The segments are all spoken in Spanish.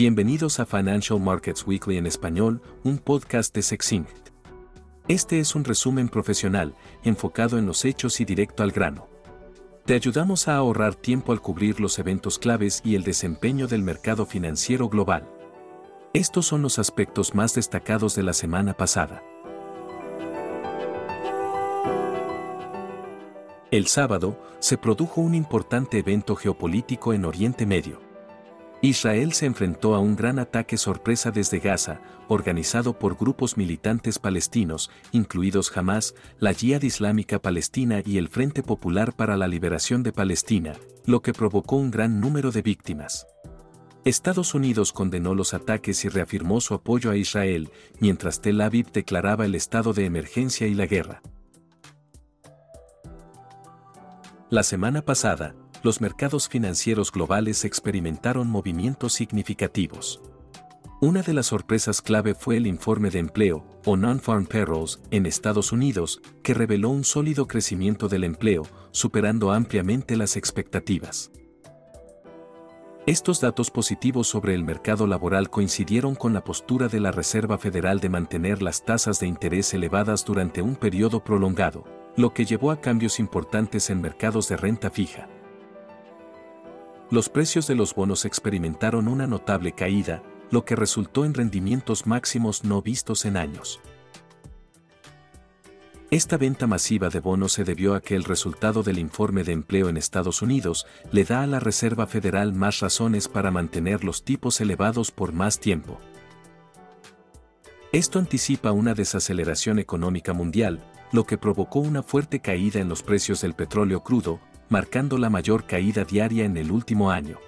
Bienvenidos a Financial Markets Weekly en español, un podcast de Sexinct. Este es un resumen profesional, enfocado en los hechos y directo al grano. Te ayudamos a ahorrar tiempo al cubrir los eventos claves y el desempeño del mercado financiero global. Estos son los aspectos más destacados de la semana pasada. El sábado, se produjo un importante evento geopolítico en Oriente Medio. Israel se enfrentó a un gran ataque sorpresa desde Gaza, organizado por grupos militantes palestinos, incluidos Hamas, la Yihad Islámica Palestina y el Frente Popular para la Liberación de Palestina, lo que provocó un gran número de víctimas. Estados Unidos condenó los ataques y reafirmó su apoyo a Israel, mientras Tel Aviv declaraba el estado de emergencia y la guerra. La semana pasada, los mercados financieros globales experimentaron movimientos significativos. Una de las sorpresas clave fue el informe de empleo, o Non-Farm Payrolls, en Estados Unidos, que reveló un sólido crecimiento del empleo, superando ampliamente las expectativas. Estos datos positivos sobre el mercado laboral coincidieron con la postura de la Reserva Federal de mantener las tasas de interés elevadas durante un periodo prolongado, lo que llevó a cambios importantes en mercados de renta fija los precios de los bonos experimentaron una notable caída, lo que resultó en rendimientos máximos no vistos en años. Esta venta masiva de bonos se debió a que el resultado del informe de empleo en Estados Unidos le da a la Reserva Federal más razones para mantener los tipos elevados por más tiempo. Esto anticipa una desaceleración económica mundial, lo que provocó una fuerte caída en los precios del petróleo crudo, marcando la mayor caída diaria en el último año.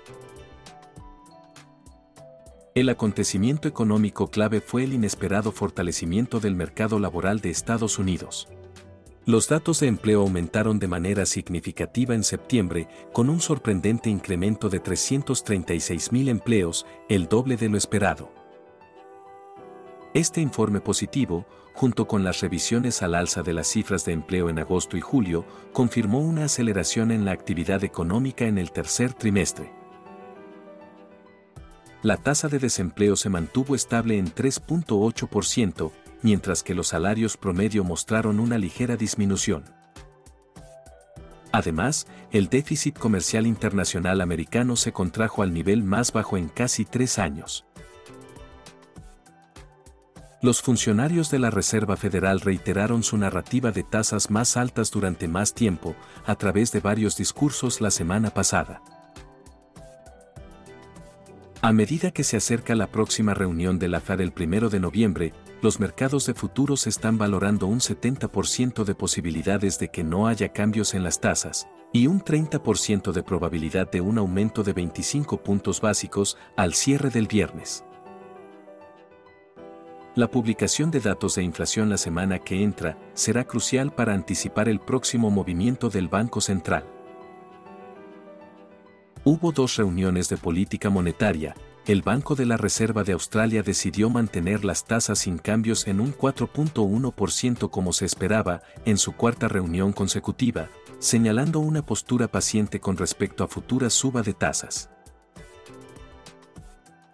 El acontecimiento económico clave fue el inesperado fortalecimiento del mercado laboral de Estados Unidos. Los datos de empleo aumentaron de manera significativa en septiembre, con un sorprendente incremento de 336.000 empleos, el doble de lo esperado. Este informe positivo, junto con las revisiones al alza de las cifras de empleo en agosto y julio, confirmó una aceleración en la actividad económica en el tercer trimestre. La tasa de desempleo se mantuvo estable en 3.8%, mientras que los salarios promedio mostraron una ligera disminución. Además, el déficit comercial internacional americano se contrajo al nivel más bajo en casi tres años. Los funcionarios de la Reserva Federal reiteraron su narrativa de tasas más altas durante más tiempo, a través de varios discursos la semana pasada. A medida que se acerca la próxima reunión de la FED el 1 de noviembre, los mercados de futuros están valorando un 70% de posibilidades de que no haya cambios en las tasas, y un 30% de probabilidad de un aumento de 25 puntos básicos al cierre del viernes. La publicación de datos de inflación la semana que entra será crucial para anticipar el próximo movimiento del Banco Central. Hubo dos reuniones de política monetaria, el Banco de la Reserva de Australia decidió mantener las tasas sin cambios en un 4.1% como se esperaba en su cuarta reunión consecutiva, señalando una postura paciente con respecto a futuras suba de tasas.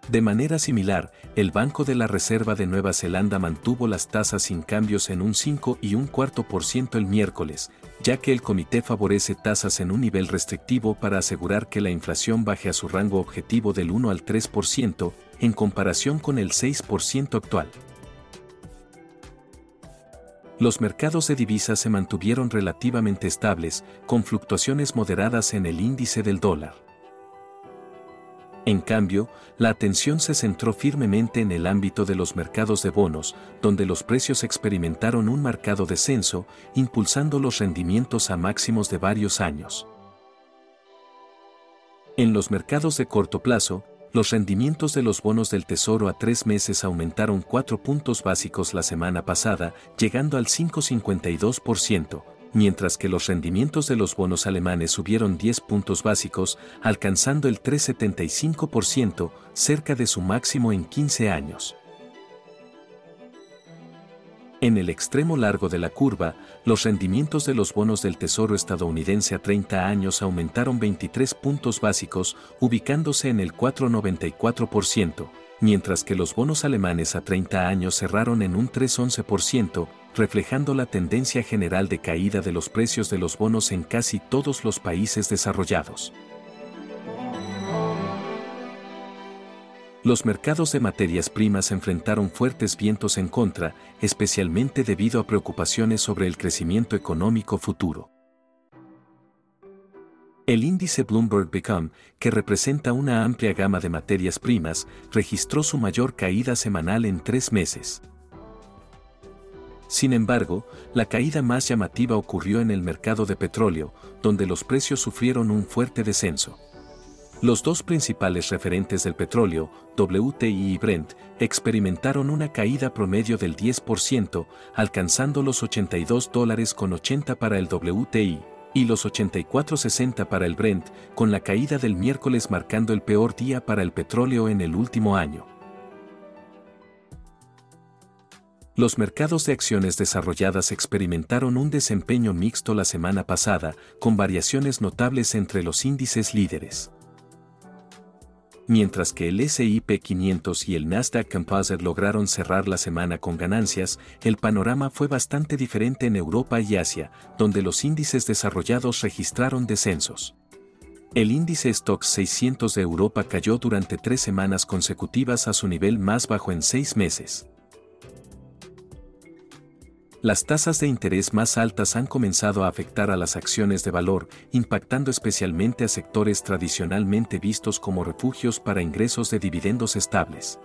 De manera similar, el Banco de la Reserva de Nueva Zelanda mantuvo las tasas sin cambios en un 5 y un cuarto por ciento el miércoles, ya que el comité favorece tasas en un nivel restrictivo para asegurar que la inflación baje a su rango objetivo del 1 al 3%, en comparación con el 6% actual. Los mercados de divisas se mantuvieron relativamente estables, con fluctuaciones moderadas en el índice del dólar. En cambio, la atención se centró firmemente en el ámbito de los mercados de bonos, donde los precios experimentaron un marcado descenso, impulsando los rendimientos a máximos de varios años. En los mercados de corto plazo, los rendimientos de los bonos del Tesoro a tres meses aumentaron cuatro puntos básicos la semana pasada, llegando al 5,52%, mientras que los rendimientos de los bonos alemanes subieron 10 puntos básicos, alcanzando el 3,75%, cerca de su máximo en 15 años. En el extremo largo de la curva, los rendimientos de los bonos del Tesoro estadounidense a 30 años aumentaron 23 puntos básicos, ubicándose en el 4,94%, mientras que los bonos alemanes a 30 años cerraron en un 3,11%, reflejando la tendencia general de caída de los precios de los bonos en casi todos los países desarrollados. Los mercados de materias primas enfrentaron fuertes vientos en contra, especialmente debido a preocupaciones sobre el crecimiento económico futuro. El índice Bloomberg Become, que representa una amplia gama de materias primas, registró su mayor caída semanal en tres meses. Sin embargo, la caída más llamativa ocurrió en el mercado de petróleo, donde los precios sufrieron un fuerte descenso. Los dos principales referentes del petróleo, WTI y Brent, experimentaron una caída promedio del 10%, alcanzando los 82 dólares con 80 para el WTI y los 84.60 para el Brent, con la caída del miércoles marcando el peor día para el petróleo en el último año. Los mercados de acciones desarrolladas experimentaron un desempeño mixto la semana pasada, con variaciones notables entre los índices líderes mientras que el SIP 500 y el Nasdaq Composite lograron cerrar la semana con ganancias, el panorama fue bastante diferente en Europa y Asia, donde los índices desarrollados registraron descensos. El índice Stocks 600 de Europa cayó durante tres semanas consecutivas a su nivel más bajo en seis meses. Las tasas de interés más altas han comenzado a afectar a las acciones de valor, impactando especialmente a sectores tradicionalmente vistos como refugios para ingresos de dividendos estables.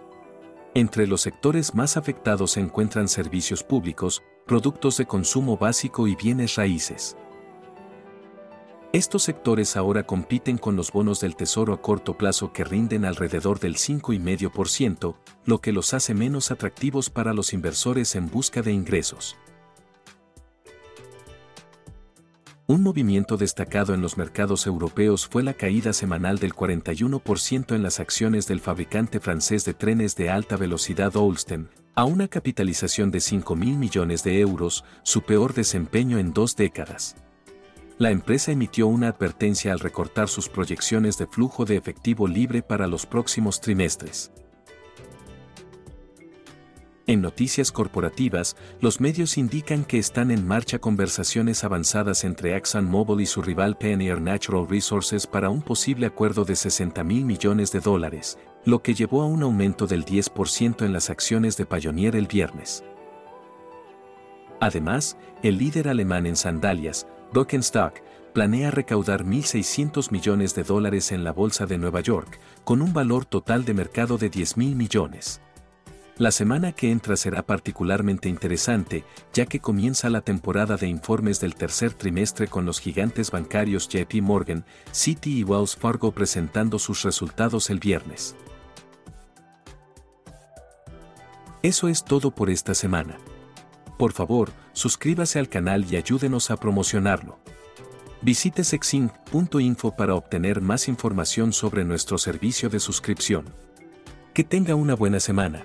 Entre los sectores más afectados se encuentran servicios públicos, productos de consumo básico y bienes raíces. Estos sectores ahora compiten con los bonos del Tesoro a corto plazo que rinden alrededor del 5,5%, lo que los hace menos atractivos para los inversores en busca de ingresos. Un movimiento destacado en los mercados europeos fue la caída semanal del 41% en las acciones del fabricante francés de trenes de alta velocidad Olsten, a una capitalización de 5 mil millones de euros, su peor desempeño en dos décadas. La empresa emitió una advertencia al recortar sus proyecciones de flujo de efectivo libre para los próximos trimestres. En noticias corporativas, los medios indican que están en marcha conversaciones avanzadas entre ExxonMobil y su rival Pioneer Natural Resources para un posible acuerdo de 60 mil millones de dólares, lo que llevó a un aumento del 10% en las acciones de Pioneer el viernes. Además, el líder alemán en sandalias, Birkenstock, planea recaudar 1.600 millones de dólares en la Bolsa de Nueva York, con un valor total de mercado de 10 mil millones. La semana que entra será particularmente interesante, ya que comienza la temporada de informes del tercer trimestre con los gigantes bancarios JP Morgan, Citi y Wells Fargo presentando sus resultados el viernes. Eso es todo por esta semana. Por favor, suscríbase al canal y ayúdenos a promocionarlo. Visite sexinc.info para obtener más información sobre nuestro servicio de suscripción. Que tenga una buena semana.